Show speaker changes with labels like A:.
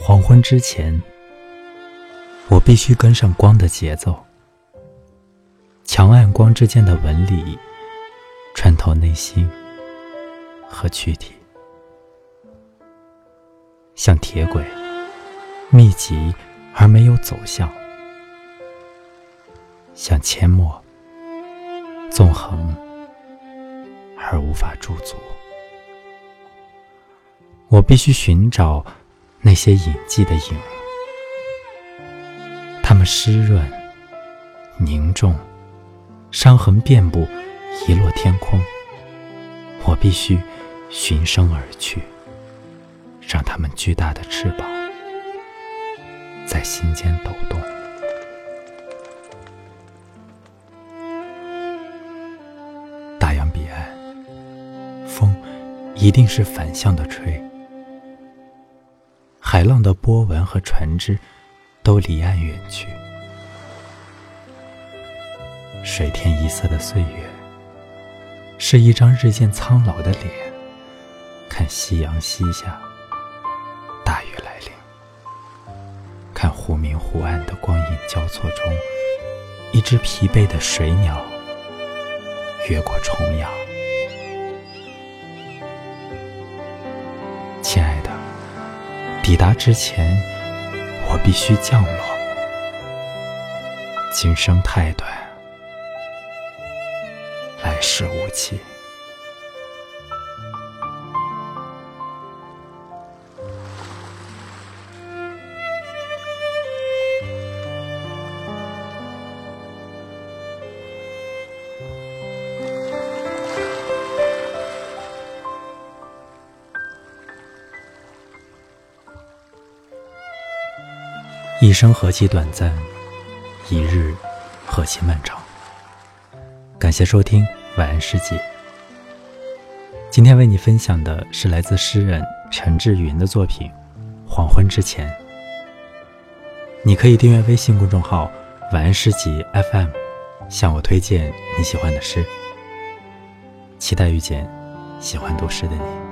A: 黄昏之前，我必须跟上光的节奏。强暗光之间的纹理，穿透内心和躯体，像铁轨，密集而没有走向；像阡陌，纵横而无法驻足。我必须寻找那些隐迹的影，它们湿润、凝重，伤痕遍布，遗落天空。我必须循声而去，让它们巨大的翅膀在心间抖动。大洋彼岸，风一定是反向的吹。海浪的波纹和船只都离岸远去，水天一色的岁月是一张日渐苍老的脸。看夕阳西下，大雨来临。看忽明忽暗的光影交错中，一只疲惫的水鸟越过重洋。抵达之前，我必须降落。今生太短，来世无期。一生何其短暂，一日何其漫长。感谢收听晚安诗集。今天为你分享的是来自诗人陈志云的作品《黄昏之前》。你可以订阅微信公众号“晚安诗集 FM”，向我推荐你喜欢的诗。期待遇见喜欢读诗的你。